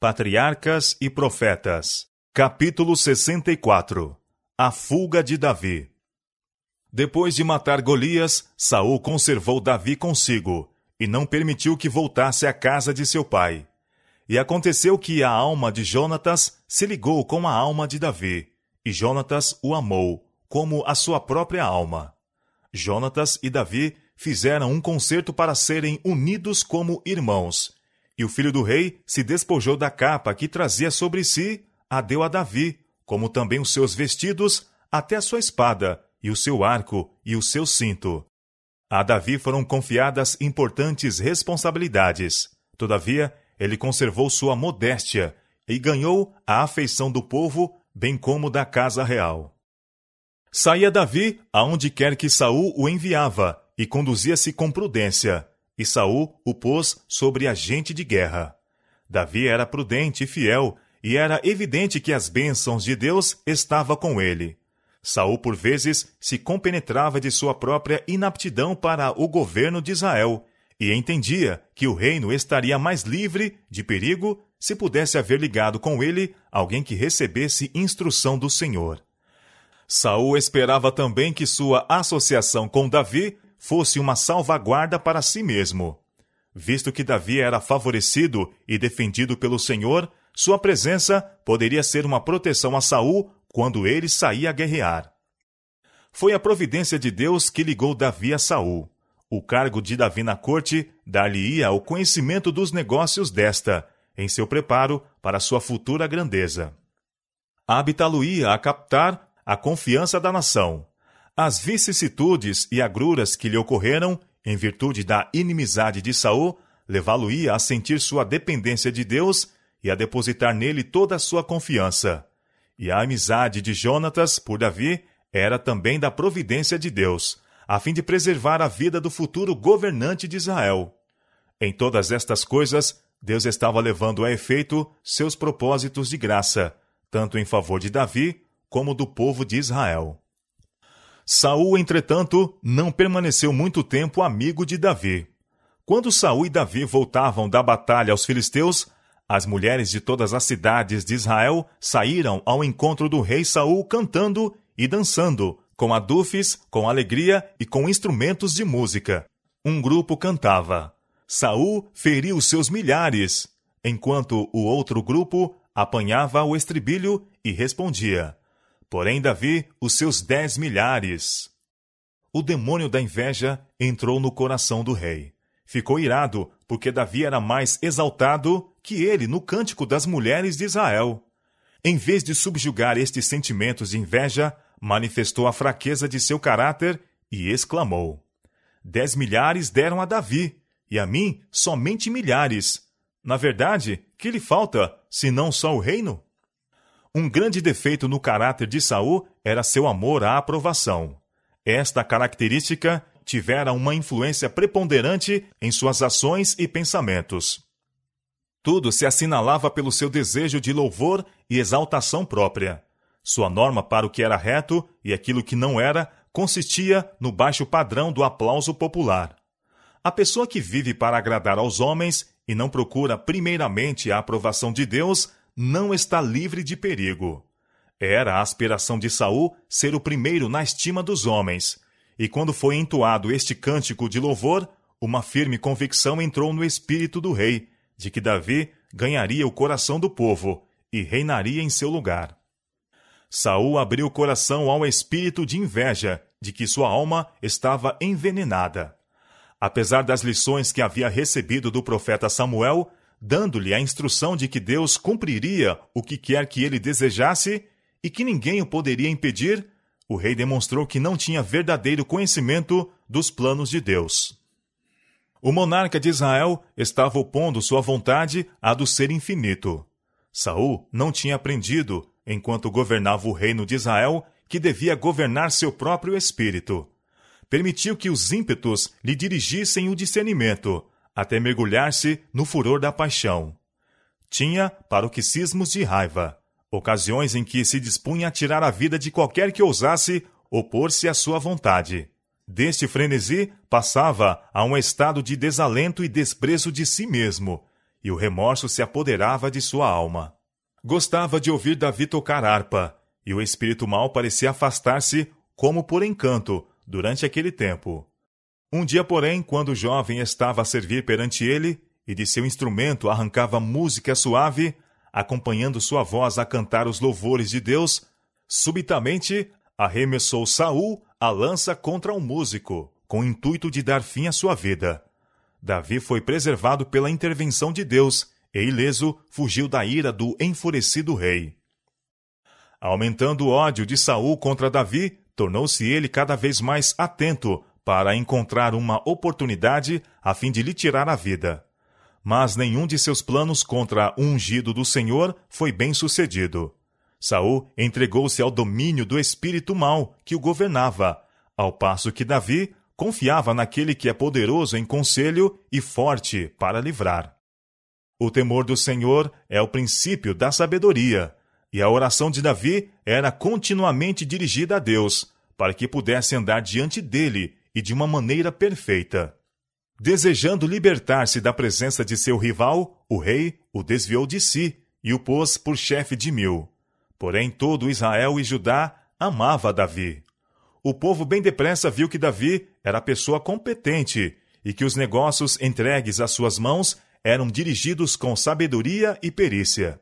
Patriarcas e Profetas, capítulo 64 A fuga de Davi. Depois de matar Golias, Saul conservou Davi consigo e não permitiu que voltasse à casa de seu pai. E aconteceu que a alma de Jonatas se ligou com a alma de Davi, e Jonatas o amou, como a sua própria alma. Jonatas e Davi fizeram um concerto para serem unidos como irmãos, e o filho do rei se despojou da capa que trazia sobre si, a deu a Davi, como também os seus vestidos, até a sua espada, e o seu arco, e o seu cinto. A Davi foram confiadas importantes responsabilidades. Todavia, ele conservou sua modéstia e ganhou a afeição do povo, bem como da casa real. Saía Davi aonde quer que Saul o enviava e conduzia-se com prudência, e Saul o pôs sobre agente de guerra. Davi era prudente e fiel, e era evidente que as bênçãos de Deus estavam com ele. Saul por vezes se compenetrava de sua própria inaptidão para o governo de Israel e entendia que o reino estaria mais livre de perigo se pudesse haver ligado com ele alguém que recebesse instrução do Senhor. Saul esperava também que sua associação com Davi fosse uma salvaguarda para si mesmo. Visto que Davi era favorecido e defendido pelo Senhor, sua presença poderia ser uma proteção a Saul quando ele saía a guerrear. Foi a providência de Deus que ligou Davi a Saul. O cargo de Davi na corte dar-lhe-ia o conhecimento dos negócios desta, em seu preparo para sua futura grandeza. Habitá-lo-ia a captar a confiança da nação. As vicissitudes e agruras que lhe ocorreram, em virtude da inimizade de Saul, levá-lo-ia a sentir sua dependência de Deus e a depositar nele toda a sua confiança. E a amizade de Jonatas por Davi era também da providência de Deus, a fim de preservar a vida do futuro governante de Israel. Em todas estas coisas, Deus estava levando a efeito seus propósitos de graça, tanto em favor de Davi como do povo de Israel. Saul, entretanto, não permaneceu muito tempo amigo de Davi. Quando Saul e Davi voltavam da batalha aos filisteus, as mulheres de todas as cidades de Israel saíram ao encontro do rei Saul cantando e dançando, com adufes, com alegria e com instrumentos de música. Um grupo cantava: Saul feriu seus milhares, enquanto o outro grupo apanhava o estribilho e respondia: Porém Davi os seus dez milhares. O demônio da inveja entrou no coração do rei. Ficou irado, porque Davi era mais exaltado que ele no cântico das mulheres de Israel. Em vez de subjugar estes sentimentos de inveja, manifestou a fraqueza de seu caráter e exclamou: Dez milhares deram a Davi, e a mim somente milhares. Na verdade, que lhe falta, senão só o reino? Um grande defeito no caráter de Saul era seu amor à aprovação. Esta característica tivera uma influência preponderante em suas ações e pensamentos. Tudo se assinalava pelo seu desejo de louvor e exaltação própria. Sua norma para o que era reto e aquilo que não era consistia no baixo padrão do aplauso popular. A pessoa que vive para agradar aos homens e não procura primeiramente a aprovação de Deus não está livre de perigo. Era a aspiração de Saul ser o primeiro na estima dos homens, e quando foi entoado este cântico de louvor, uma firme convicção entrou no espírito do rei, de que Davi ganharia o coração do povo e reinaria em seu lugar. Saul abriu o coração ao espírito de inveja de que sua alma estava envenenada. Apesar das lições que havia recebido do profeta Samuel, dando-lhe a instrução de que Deus cumpriria o que quer que ele desejasse e que ninguém o poderia impedir, o rei demonstrou que não tinha verdadeiro conhecimento dos planos de Deus. O monarca de Israel estava opondo sua vontade à do ser infinito. Saul não tinha aprendido, enquanto governava o reino de Israel, que devia governar seu próprio espírito. Permitiu que os ímpetos lhe dirigissem o discernimento, até mergulhar-se no furor da paixão. Tinha paroxismos de raiva, ocasiões em que se dispunha a tirar a vida de qualquer que ousasse opor-se à sua vontade. Deste frenesi passava a um estado de desalento e desprezo de si mesmo, e o remorso se apoderava de sua alma. Gostava de ouvir Davi tocar harpa, e o espírito mau parecia afastar-se como por encanto durante aquele tempo. Um dia, porém, quando o jovem estava a servir perante ele, e de seu instrumento arrancava música suave, acompanhando sua voz a cantar os louvores de Deus, subitamente arremessou Saul a lança contra um músico, com o intuito de dar fim à sua vida. Davi foi preservado pela intervenção de Deus e, ileso, fugiu da ira do enfurecido rei. Aumentando o ódio de Saul contra Davi, tornou-se ele cada vez mais atento para encontrar uma oportunidade a fim de lhe tirar a vida. Mas nenhum de seus planos contra o ungido do Senhor foi bem sucedido. Saul entregou-se ao domínio do espírito mau que o governava, ao passo que Davi confiava naquele que é poderoso em conselho e forte para livrar. O temor do Senhor é o princípio da sabedoria, e a oração de Davi era continuamente dirigida a Deus, para que pudesse andar diante dele e de uma maneira perfeita. Desejando libertar-se da presença de seu rival, o rei o desviou de si e o pôs por chefe de mil. Porém, todo Israel e Judá amava Davi. O povo bem depressa viu que Davi era pessoa competente e que os negócios entregues às suas mãos eram dirigidos com sabedoria e perícia.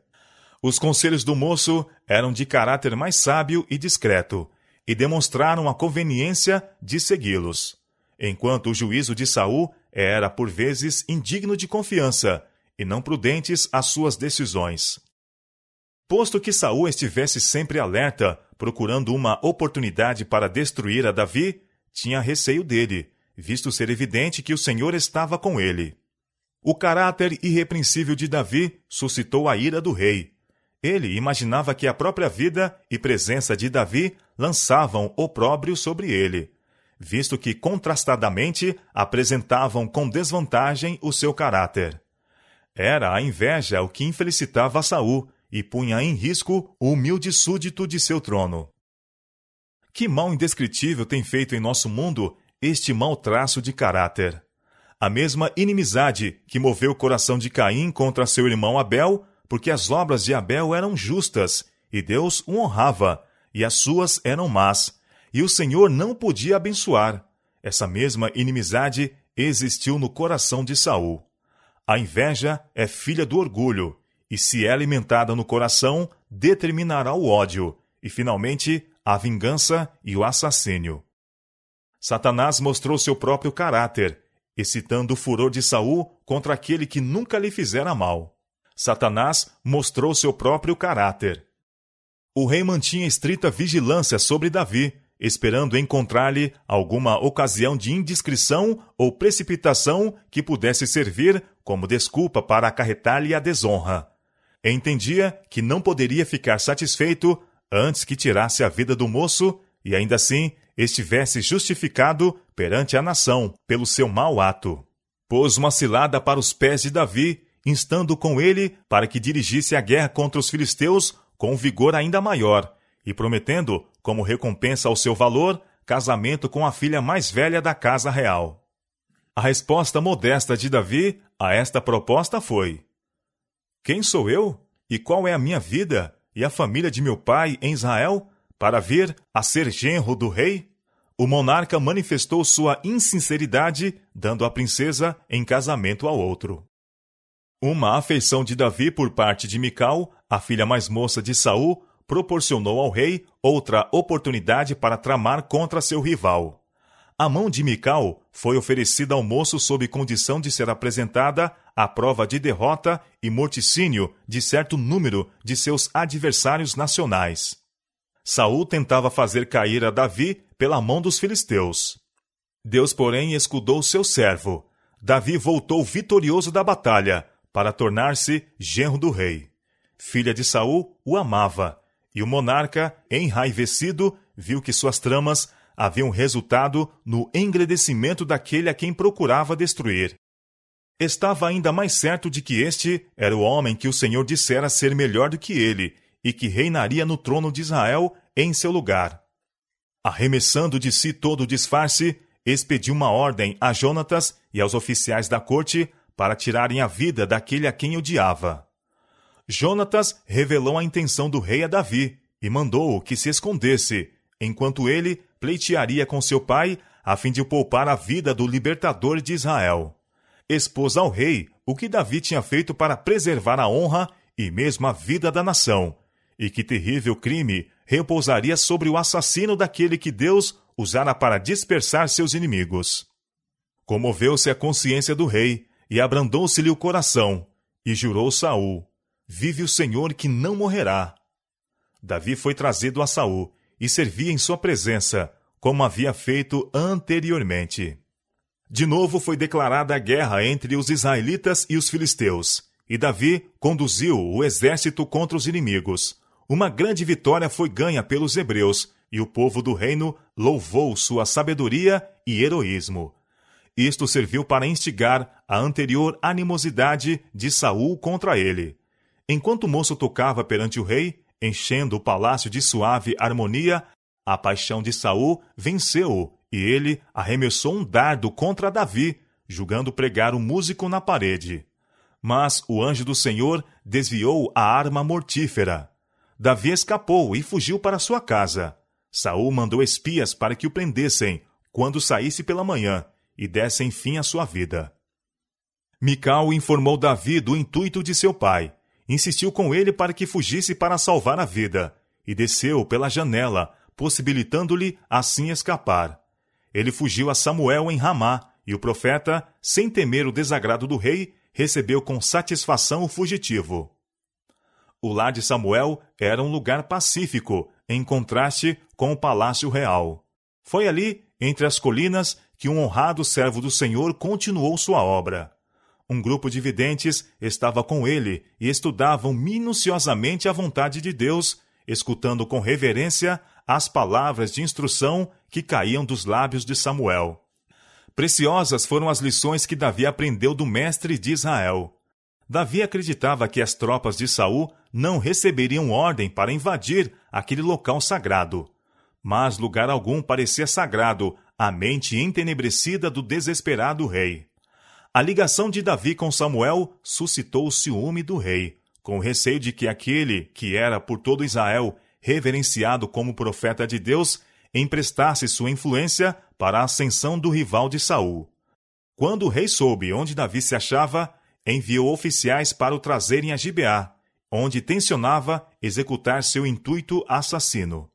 Os conselhos do moço eram de caráter mais sábio e discreto, e demonstraram a conveniência de segui-los, enquanto o juízo de Saul era por vezes indigno de confiança e não prudentes as suas decisões. Posto que Saul estivesse sempre alerta, procurando uma oportunidade para destruir a Davi, tinha receio dele, visto ser evidente que o Senhor estava com ele. O caráter irrepreensível de Davi suscitou a ira do rei. Ele imaginava que a própria vida e presença de Davi lançavam opróbrio sobre ele, visto que contrastadamente apresentavam com desvantagem o seu caráter. Era a inveja o que infelicitava Saul, e punha em risco o humilde súdito de seu trono. Que mal indescritível tem feito em nosso mundo este mau traço de caráter. A mesma inimizade que moveu o coração de Caim contra seu irmão Abel, porque as obras de Abel eram justas, e Deus o honrava, e as suas eram más, e o Senhor não podia abençoar. Essa mesma inimizade existiu no coração de Saul. A inveja é filha do orgulho, e se é alimentada no coração, determinará o ódio e, finalmente, a vingança e o assassínio. Satanás mostrou seu próprio caráter, excitando o furor de Saul contra aquele que nunca lhe fizera mal. Satanás mostrou seu próprio caráter. O rei mantinha estrita vigilância sobre Davi, esperando encontrar-lhe alguma ocasião de indiscrição ou precipitação que pudesse servir como desculpa para acarretar-lhe a desonra entendia que não poderia ficar satisfeito antes que tirasse a vida do moço e ainda assim estivesse justificado perante a nação pelo seu mau ato. Pôs uma cilada para os pés de Davi, instando com ele para que dirigisse a guerra contra os filisteus com vigor ainda maior, e prometendo, como recompensa ao seu valor, casamento com a filha mais velha da casa real. A resposta modesta de Davi a esta proposta foi: quem sou eu? E qual é a minha vida e a família de meu pai em Israel para vir a ser genro do rei? O monarca manifestou sua insinceridade, dando a princesa em casamento ao outro. Uma afeição de Davi por parte de Mical, a filha mais moça de Saul, proporcionou ao rei outra oportunidade para tramar contra seu rival. A mão de Mical foi oferecida ao moço sob condição de ser apresentada à prova de derrota e morticínio de certo número de seus adversários nacionais. Saul tentava fazer cair a Davi pela mão dos filisteus. Deus, porém, escudou seu servo. Davi voltou vitorioso da batalha para tornar-se genro do rei. Filha de Saul o amava, e o monarca, enraivecido, viu que suas tramas haviam resultado no engrandecimento daquele a quem procurava destruir. Estava ainda mais certo de que este era o homem que o Senhor dissera ser melhor do que ele e que reinaria no trono de Israel em seu lugar. Arremessando de si todo o disfarce, expediu uma ordem a Jonatas e aos oficiais da corte para tirarem a vida daquele a quem odiava. Jonatas revelou a intenção do rei a Davi e mandou que se escondesse, enquanto ele pleitearia com seu pai a fim de poupar a vida do libertador de Israel. Expôs ao rei o que Davi tinha feito para preservar a honra e mesmo a vida da nação, e que terrível crime repousaria sobre o assassino daquele que Deus usara para dispersar seus inimigos. Comoveu-se a consciência do rei e abrandou-se-lhe o coração, e jurou Saul: Vive o Senhor que não morrerá. Davi foi trazido a Saul e servia em sua presença, como havia feito anteriormente. De novo foi declarada a guerra entre os israelitas e os filisteus, e Davi conduziu o exército contra os inimigos. Uma grande vitória foi ganha pelos hebreus, e o povo do reino louvou sua sabedoria e heroísmo. Isto serviu para instigar a anterior animosidade de Saul contra ele. Enquanto o moço tocava perante o rei, enchendo o palácio de suave harmonia, a paixão de Saul venceu-o, e ele arremessou um dardo contra Davi, julgando pregar o músico na parede. Mas o anjo do Senhor desviou a arma mortífera. Davi escapou e fugiu para sua casa. Saul mandou espias para que o prendessem quando saísse pela manhã e dessem fim à sua vida. Mical informou Davi do intuito de seu pai, insistiu com ele para que fugisse para salvar a vida, e desceu pela janela, possibilitando-lhe assim escapar. Ele fugiu a Samuel em Ramá, e o profeta, sem temer o desagrado do rei, recebeu com satisfação o fugitivo. O lar de Samuel era um lugar pacífico, em contraste com o palácio real. Foi ali, entre as colinas, que um honrado servo do Senhor continuou sua obra. Um grupo de videntes estava com ele e estudavam minuciosamente a vontade de Deus, escutando com reverência as palavras de instrução que caíam dos lábios de Samuel. Preciosas foram as lições que Davi aprendeu do mestre de Israel. Davi acreditava que as tropas de Saul não receberiam ordem para invadir aquele local sagrado. Mas lugar algum parecia sagrado à mente entenebrecida do desesperado rei. A ligação de Davi com Samuel suscitou o ciúme do rei, com o receio de que aquele que era por todo Israel reverenciado como profeta de Deus emprestasse sua influência para a ascensão do rival de Saul. Quando o rei soube onde Davi se achava, enviou oficiais para o trazerem a Gibeá, onde tensionava executar seu intuito assassino.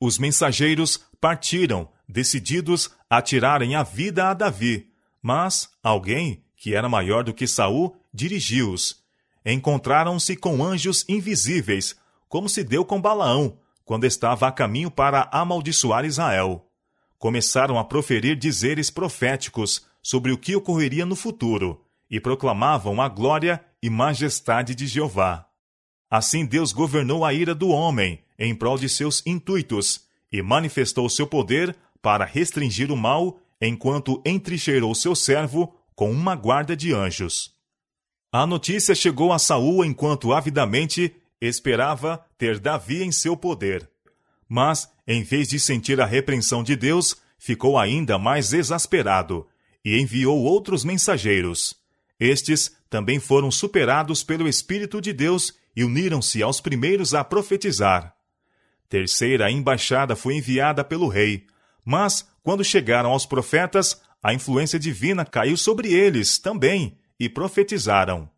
Os mensageiros partiram, decididos a tirarem a vida a Davi, mas alguém, que era maior do que Saul, dirigiu-os. Encontraram-se com anjos invisíveis, como se deu com Balaão, quando estava a caminho para amaldiçoar Israel. Começaram a proferir dizeres proféticos sobre o que ocorreria no futuro e proclamavam a glória e majestade de Jeová. Assim Deus governou a ira do homem em prol de seus intuitos e manifestou seu poder para restringir o mal enquanto entrincheirou seu servo com uma guarda de anjos. A notícia chegou a Saul enquanto avidamente esperava ter Davi em seu poder. Mas, em vez de sentir a repreensão de Deus, ficou ainda mais exasperado e enviou outros mensageiros. Estes também foram superados pelo Espírito de Deus e uniram-se aos primeiros a profetizar. Terceira embaixada foi enviada pelo rei, mas, quando chegaram aos profetas, a influência divina caiu sobre eles também e profetizaram.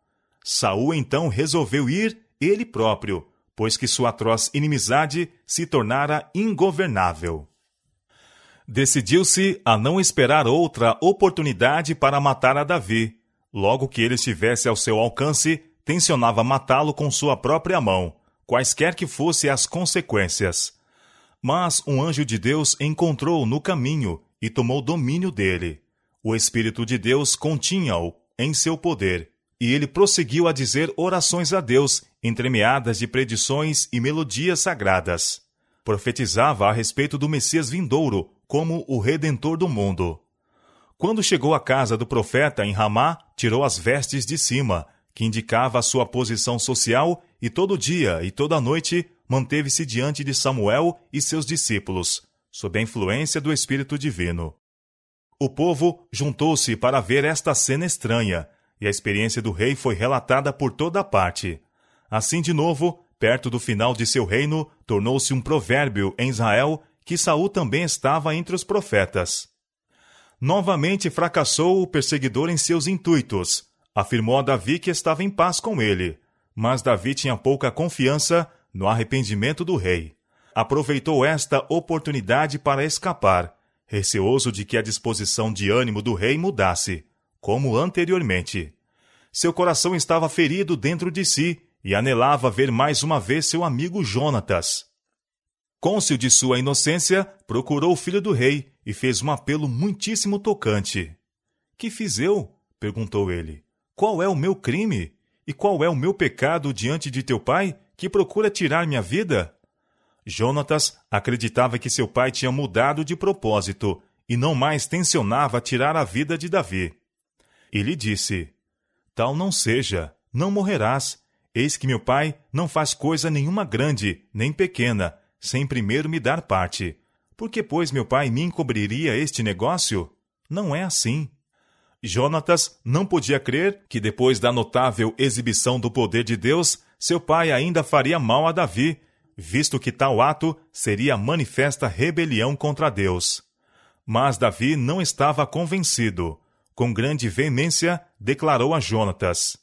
Saul então resolveu ir ele próprio, pois que sua atroz inimizade se tornara ingovernável. Decidiu-se a não esperar outra oportunidade para matar a Davi. Logo que ele estivesse ao seu alcance, tensionava matá-lo com sua própria mão, quaisquer que fossem as consequências. Mas um anjo de Deus encontrou no caminho e tomou domínio dele. O Espírito de Deus continha-o em seu poder, e ele prosseguiu a dizer orações a Deus entremeadas de predições e melodias sagradas. Profetizava a respeito do Messias vindouro como o Redentor do mundo. Quando chegou à casa do profeta em Ramá, tirou as vestes de cima, que indicava a sua posição social, e todo dia e toda noite manteve-se diante de Samuel e seus discípulos, sob a influência do Espírito Divino. O povo juntou-se para ver esta cena estranha, e a experiência do rei foi relatada por toda parte. Assim, de novo, perto do final de seu reino, tornou-se um provérbio em Israel que Saul também estava entre os profetas. Novamente fracassou o perseguidor em seus intuitos. Afirmou a Davi que estava em paz com ele, mas Davi tinha pouca confiança no arrependimento do rei. Aproveitou esta oportunidade para escapar, receoso de que a disposição de ânimo do rei mudasse, como anteriormente. Seu coração estava ferido dentro de si e anelava ver mais uma vez seu amigo Jonatas. Côncio de sua inocência, procurou o filho do rei e fez um apelo muitíssimo tocante. Que fiz eu? perguntou ele. Qual é o meu crime? E qual é o meu pecado diante de teu pai, que procura tirar minha vida? Jonatas acreditava que seu pai tinha mudado de propósito e não mais tensionava tirar a vida de Davi. Ele disse: Tal não seja, não morrerás. Eis que meu pai não faz coisa nenhuma grande, nem pequena, sem primeiro me dar parte. Por que, pois, meu pai me encobriria este negócio? Não é assim. Jonatas não podia crer que, depois da notável exibição do poder de Deus, seu pai ainda faria mal a Davi, visto que tal ato seria manifesta rebelião contra Deus. Mas Davi não estava convencido. Com grande veemência, declarou a Jonatas: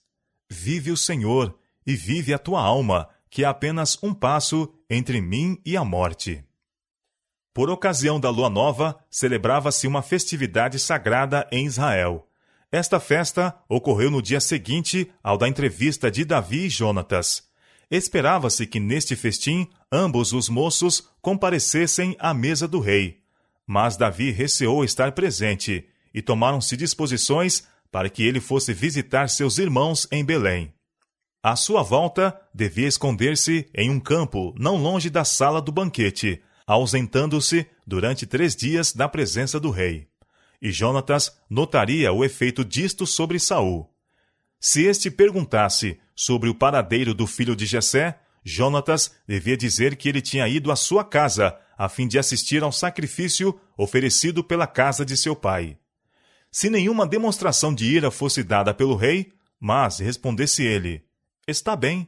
Vive o Senhor, e vive a tua alma, que é apenas um passo entre mim e a morte. Por ocasião da lua nova, celebrava-se uma festividade sagrada em Israel. Esta festa ocorreu no dia seguinte ao da entrevista de Davi e Jonatas. Esperava-se que neste festim ambos os moços comparecessem à mesa do rei. Mas Davi receou estar presente e tomaram-se disposições para que ele fosse visitar seus irmãos em Belém. À sua volta, devia esconder-se em um campo não longe da sala do banquete, ausentando-se durante três dias da presença do rei. E Jonatas notaria o efeito disto sobre Saul. Se este perguntasse sobre o paradeiro do filho de Jessé, Jonatas devia dizer que ele tinha ido à sua casa a fim de assistir ao sacrifício oferecido pela casa de seu pai. Se nenhuma demonstração de ira fosse dada pelo rei, mas respondesse ele: Está bem,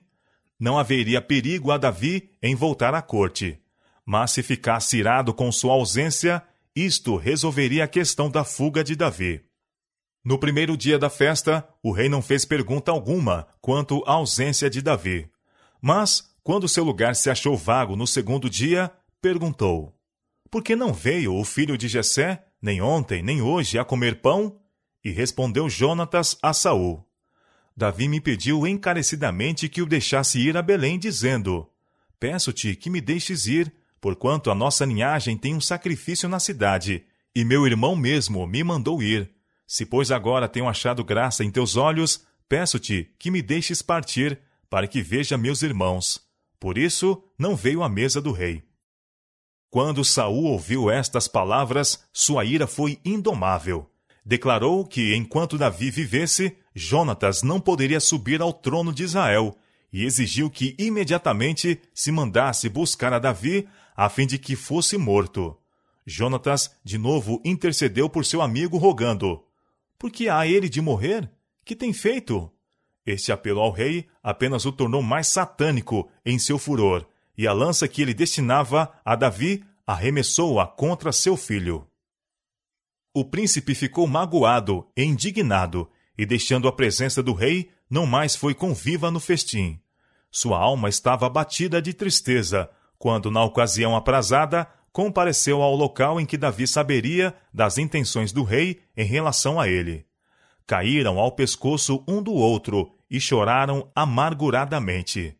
não haveria perigo a Davi em voltar à corte. Mas se ficasse irado com sua ausência, isto resolveria a questão da fuga de Davi. No primeiro dia da festa, o rei não fez pergunta alguma quanto à ausência de Davi. Mas, quando seu lugar se achou vago no segundo dia, perguntou: Por que não veio o filho de Jessé, nem ontem, nem hoje, a comer pão? E respondeu Jonatas a Saul: Davi me pediu encarecidamente que o deixasse ir a Belém, dizendo: Peço-te que me deixes ir, porquanto a nossa linhagem tem um sacrifício na cidade, e meu irmão mesmo me mandou ir. Se, pois, agora tenho achado graça em teus olhos, peço-te que me deixes partir, para que veja meus irmãos. Por isso, não veio à mesa do rei. Quando Saul ouviu estas palavras, sua ira foi indomável. Declarou que, enquanto Davi vivesse, Jonatas não poderia subir ao trono de Israel, e exigiu que imediatamente se mandasse buscar a Davi, a fim de que fosse morto. Jonatas de novo intercedeu por seu amigo, rogando: por que há ele de morrer? Que tem feito? Este apelo ao rei apenas o tornou mais satânico em seu furor, e a lança que ele destinava a Davi arremessou-a contra seu filho. O príncipe ficou magoado e indignado, e deixando a presença do rei, não mais foi conviva no festim. Sua alma estava abatida de tristeza, quando, na ocasião aprazada, compareceu ao local em que Davi saberia das intenções do rei em relação a ele. Caíram ao pescoço um do outro e choraram amarguradamente.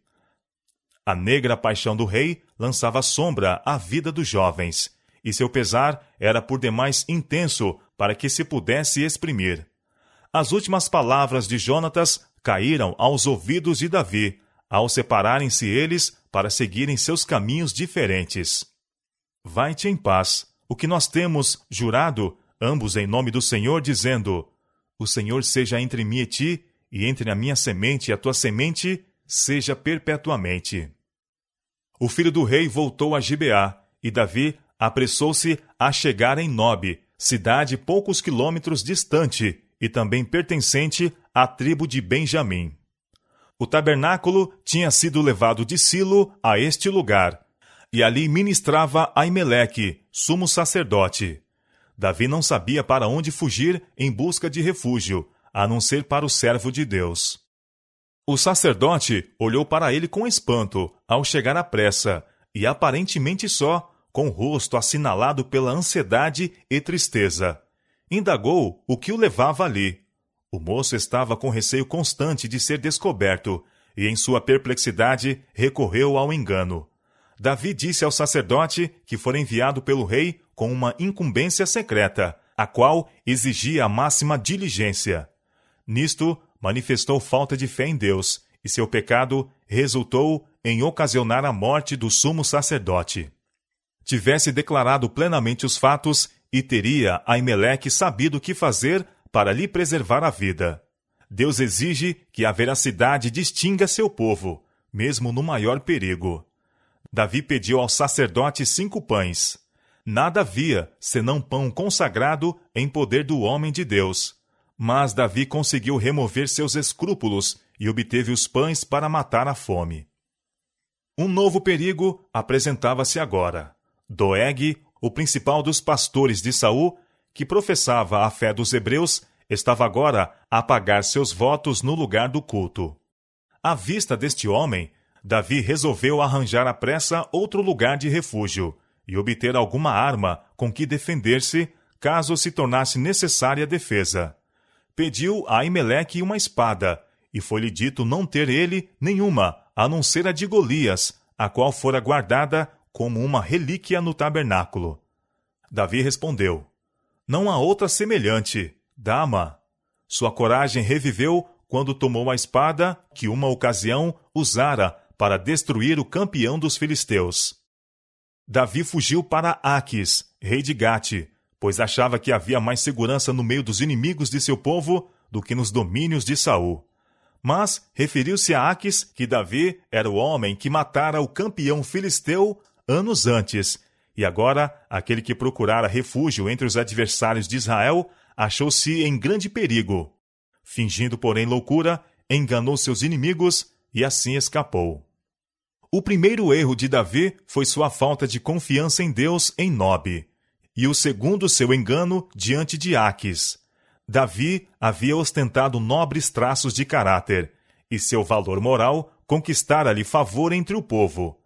A negra paixão do rei lançava sombra à vida dos jovens, e seu pesar era por demais intenso para que se pudesse exprimir. As últimas palavras de Jonatas caíram aos ouvidos de Davi, ao separarem-se eles para seguirem seus caminhos diferentes. Vai-te em paz. O que nós temos jurado, ambos em nome do Senhor, dizendo: O Senhor seja entre mim e ti, e entre a minha semente e a tua semente, seja perpetuamente. O filho do rei voltou a Gibeá, e Davi apressou-se a chegar em Nob, cidade poucos quilômetros distante, e também pertencente à tribo de Benjamim. O tabernáculo tinha sido levado de Silo a este lugar, e ali ministrava Aimeleque, sumo sacerdote. Davi não sabia para onde fugir em busca de refúgio, a não ser para o servo de Deus. O sacerdote olhou para ele com espanto ao chegar à pressa, e aparentemente só, com o rosto assinalado pela ansiedade e tristeza. Indagou o que o levava ali. O moço estava com receio constante de ser descoberto, e em sua perplexidade recorreu ao engano. Davi disse ao sacerdote que fora enviado pelo rei com uma incumbência secreta, a qual exigia a máxima diligência. Nisto, manifestou falta de fé em Deus, e seu pecado resultou em ocasionar a morte do sumo sacerdote. Tivesse declarado plenamente os fatos, e teria Aimeleque sabido o que fazer para lhe preservar a vida. Deus exige que a veracidade distinga seu povo, mesmo no maior perigo. Davi pediu ao sacerdote cinco pães. Nada havia senão pão consagrado em poder do homem de Deus, mas Davi conseguiu remover seus escrúpulos e obteve os pães para matar a fome. Um novo perigo apresentava-se agora. Doeg, o principal dos pastores de Saul, que professava a fé dos hebreus, estava agora a pagar seus votos no lugar do culto. À vista deste homem, Davi resolveu arranjar à pressa outro lugar de refúgio e obter alguma arma com que defender-se caso se tornasse necessária a defesa pediu a Aimeleque uma espada, e foi-lhe dito não ter ele nenhuma, a não ser a de Golias, a qual fora guardada como uma relíquia no tabernáculo. Davi respondeu: Não há outra semelhante, dama. Sua coragem reviveu quando tomou a espada que uma ocasião usara para destruir o campeão dos filisteus. Davi fugiu para Aques, rei de Gate, pois achava que havia mais segurança no meio dos inimigos de seu povo do que nos domínios de Saul. Mas referiu-se a Aques que Davi era o homem que matara o campeão filisteu anos antes, e agora aquele que procurara refúgio entre os adversários de Israel achou-se em grande perigo. Fingindo, porém, loucura, enganou seus inimigos e assim escapou. O primeiro erro de Davi foi sua falta de confiança em Deus em Nob e o segundo seu engano diante de Aques. Davi havia ostentado nobres traços de caráter, e seu valor moral conquistara-lhe favor entre o povo.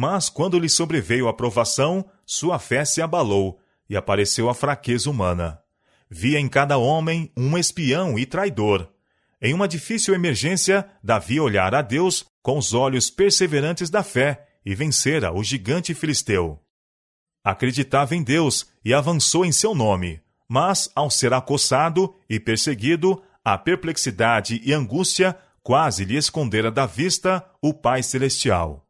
Mas quando lhe sobreveio a provação, sua fé se abalou, e apareceu a fraqueza humana. Via em cada homem um espião e traidor. Em uma difícil emergência, Davi olhara a Deus com os olhos perseverantes da fé e vencera o gigante filisteu. Acreditava em Deus e avançou em seu nome, mas, ao ser acossado e perseguido, a perplexidade e angústia quase lhe escondera da vista o Pai Celestial.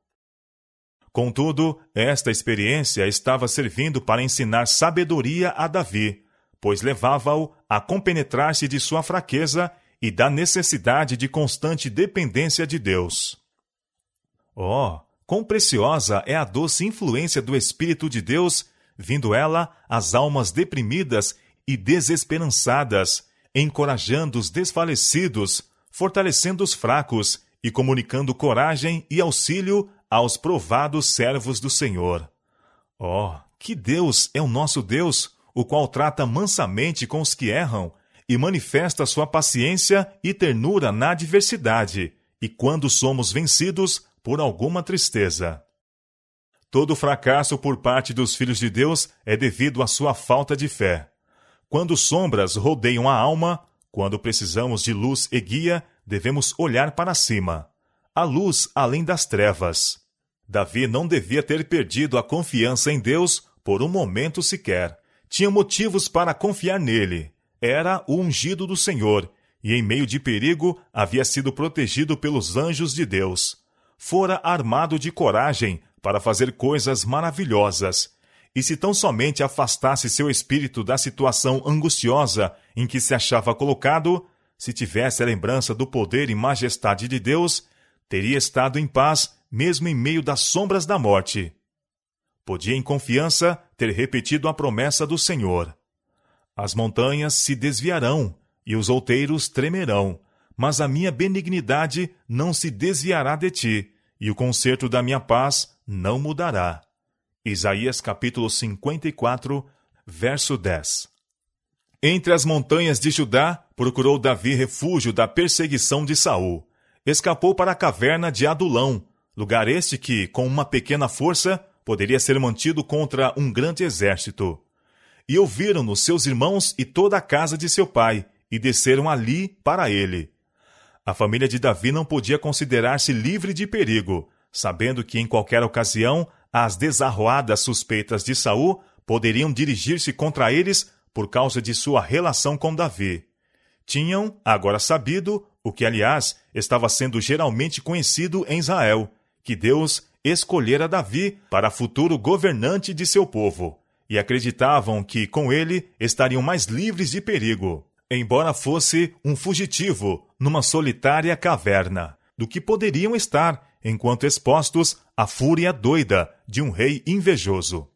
Contudo, esta experiência estava servindo para ensinar sabedoria a Davi, pois levava-o a compenetrar-se de sua fraqueza e da necessidade de constante dependência de Deus. Oh, Quão preciosa é a doce influência do Espírito de Deus, vindo ela às almas deprimidas e desesperançadas, encorajando os desfalecidos, fortalecendo os fracos e comunicando coragem e auxílio aos provados servos do Senhor. Oh, que Deus é o nosso Deus, o qual trata mansamente com os que erram e manifesta sua paciência e ternura na adversidade, e quando somos vencidos, por alguma tristeza. Todo fracasso por parte dos filhos de Deus é devido à sua falta de fé. Quando sombras rodeiam a alma, quando precisamos de luz e guia, devemos olhar para cima. A luz além das trevas. Davi não devia ter perdido a confiança em Deus por um momento sequer. Tinha motivos para confiar nele. Era o ungido do Senhor, e em meio de perigo havia sido protegido pelos anjos de Deus fora armado de coragem para fazer coisas maravilhosas, e se tão somente afastasse seu espírito da situação angustiosa em que se achava colocado, se tivesse a lembrança do poder e majestade de Deus, teria estado em paz mesmo em meio das sombras da morte. Podia em confiança ter repetido a promessa do Senhor: As montanhas se desviarão, e os outeiros tremerão, mas a minha benignidade não se desviará de ti, e o conserto da minha paz não mudará. Isaías capítulo 54, verso 10. Entre as montanhas de Judá, procurou Davi refúgio da perseguição de Saul. Escapou para a caverna de Adulão, lugar este que, com uma pequena força, poderia ser mantido contra um grande exército. E ouviram-no seus irmãos e toda a casa de seu pai, e desceram ali para ele. A família de Davi não podia considerar-se livre de perigo, sabendo que em qualquer ocasião as desarroadas suspeitas de Saul poderiam dirigir-se contra eles por causa de sua relação com Davi. Tinham agora sabido, o que aliás estava sendo geralmente conhecido em Israel, que Deus escolhera Davi para futuro governante de seu povo, e acreditavam que com ele estariam mais livres de perigo, embora fosse um fugitivo numa solitária caverna, do que poderiam estar enquanto expostos à fúria doida de um rei invejoso.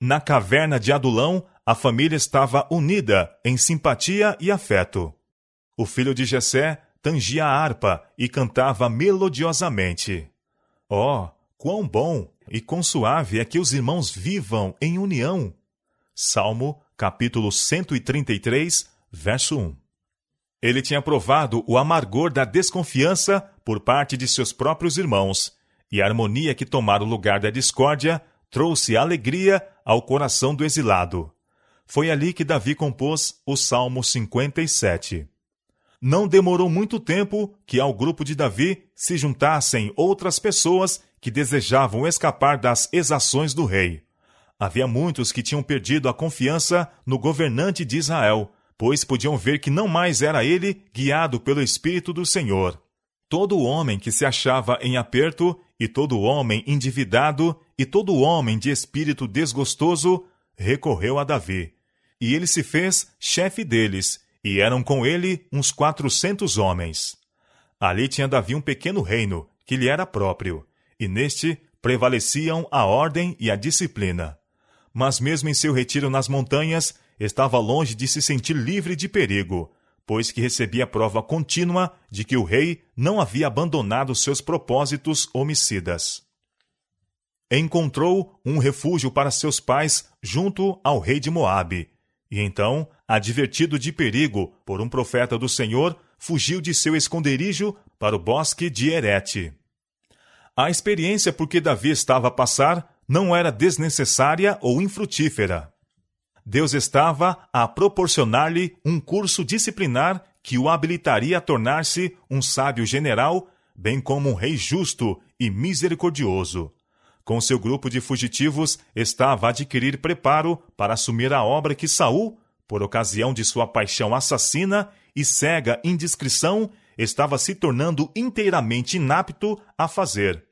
Na caverna de Adulão, a família estava unida em simpatia e afeto. O filho de Jessé tangia a harpa e cantava melodiosamente. Oh, quão bom e quão suave é que os irmãos vivam em união! Salmo, capítulo 133, verso 1. Ele tinha provado o amargor da desconfiança por parte de seus próprios irmãos, e a harmonia que tomara o lugar da discórdia trouxe alegria ao coração do exilado. Foi ali que Davi compôs o Salmo 57. Não demorou muito tempo que ao grupo de Davi se juntassem outras pessoas que desejavam escapar das exações do rei. Havia muitos que tinham perdido a confiança no governante de Israel, pois podiam ver que não mais era ele guiado pelo Espírito do Senhor. Todo homem que se achava em aperto, e todo homem endividado, e todo homem de espírito desgostoso, recorreu a Davi. E ele se fez chefe deles, e eram com ele uns quatrocentos homens. Ali tinha Davi um pequeno reino, que lhe era próprio, e neste prevaleciam a ordem e a disciplina. Mas mesmo em seu retiro nas montanhas, estava longe de se sentir livre de perigo, pois que recebia prova contínua de que o rei não havia abandonado seus propósitos homicidas. Encontrou um refúgio para seus pais junto ao rei de Moabe, e então, advertido de perigo por um profeta do Senhor, fugiu de seu esconderijo para o bosque de Herete. A experiência por que Davi estava a passar não era desnecessária ou infrutífera. Deus estava a proporcionar-lhe um curso disciplinar que o habilitaria a tornar-se um sábio general, bem como um rei justo e misericordioso. Com seu grupo de fugitivos, estava a adquirir preparo para assumir a obra que Saul, por ocasião de sua paixão assassina e cega indiscrição, estava se tornando inteiramente inapto a fazer.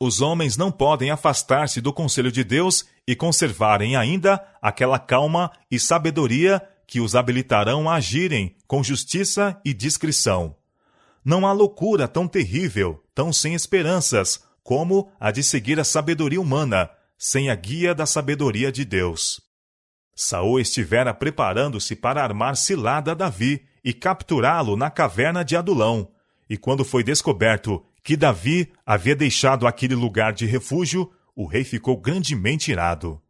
Os homens não podem afastar-se do conselho de Deus e conservarem ainda aquela calma e sabedoria que os habilitarão a agirem com justiça e discrição. Não há loucura tão terrível, tão sem esperanças, como a de seguir a sabedoria humana, sem a guia da sabedoria de Deus. Saul estivera preparando-se para armar cilada a Davi e capturá-lo na caverna de Adulão, e quando foi descoberto que Davi havia deixado aquele lugar de refúgio, o rei ficou grandemente irado.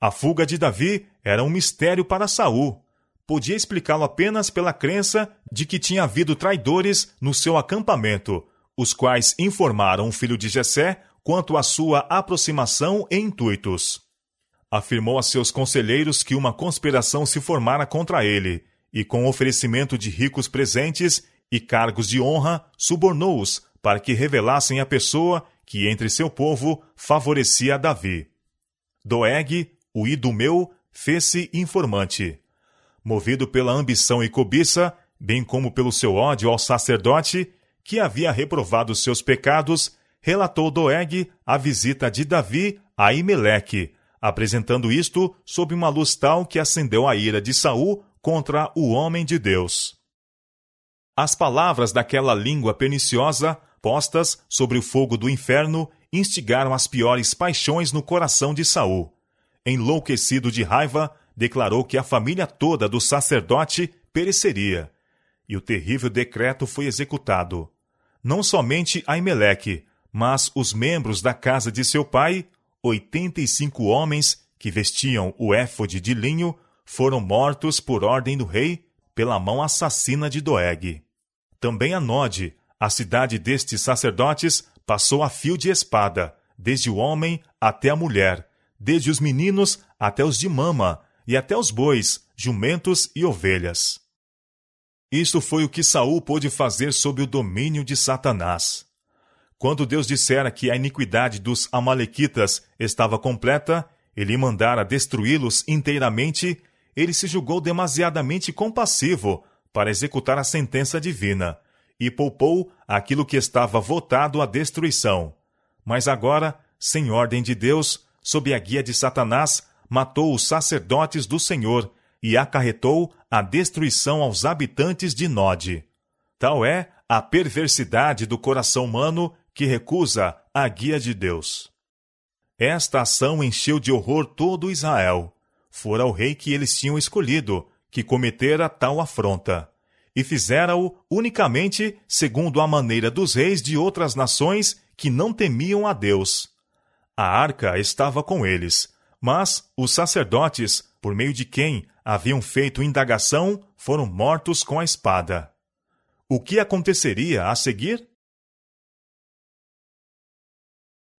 A fuga de Davi era um mistério para Saul. Podia explicá-lo apenas pela crença de que tinha havido traidores no seu acampamento, os quais informaram o filho de Jessé quanto à sua aproximação e intuitos. Afirmou a seus conselheiros que uma conspiração se formara contra ele, e com oferecimento de ricos presentes e cargos de honra, subornou-os para que revelassem a pessoa que entre seu povo favorecia Davi. Doeg, o idumeu, fez-se informante. Movido pela ambição e cobiça, bem como pelo seu ódio ao sacerdote, que havia reprovado seus pecados, relatou Doeg a visita de Davi a Imeleque, apresentando isto sob uma luz tal que acendeu a ira de Saul contra o homem de Deus. As palavras daquela língua perniciosa postas sobre o fogo do inferno, instigaram as piores paixões no coração de Saul. Enlouquecido de raiva, declarou que a família toda do sacerdote pereceria. E o terrível decreto foi executado. Não somente Aimeleque, mas os membros da casa de seu pai, oitenta e cinco homens que vestiam o éfode de linho, foram mortos por ordem do rei pela mão assassina de Doeg. Também a Nod, a cidade destes sacerdotes, passou a fio de espada, desde o homem até a mulher, desde os meninos até os de mama, e até os bois, jumentos e ovelhas. Isto foi o que Saul pôde fazer sob o domínio de Satanás. Quando Deus dissera que a iniquidade dos Amalequitas estava completa, ele mandara destruí-los inteiramente, ele se julgou demasiadamente compassivo para executar a sentença divina, e poupou aquilo que estava votado à destruição. Mas agora, sem ordem de Deus, sob a guia de Satanás, matou os sacerdotes do Senhor e acarretou a destruição aos habitantes de Nod. Tal é a perversidade do coração humano que recusa a guia de Deus. Esta ação encheu de horror todo Israel. Fora o rei que eles tinham escolhido, que cometera tal afronta e fizera-o unicamente segundo a maneira dos reis de outras nações que não temiam a Deus. A arca estava com eles, mas os sacerdotes, por meio de quem haviam feito indagação, foram mortos com a espada. O que aconteceria a seguir?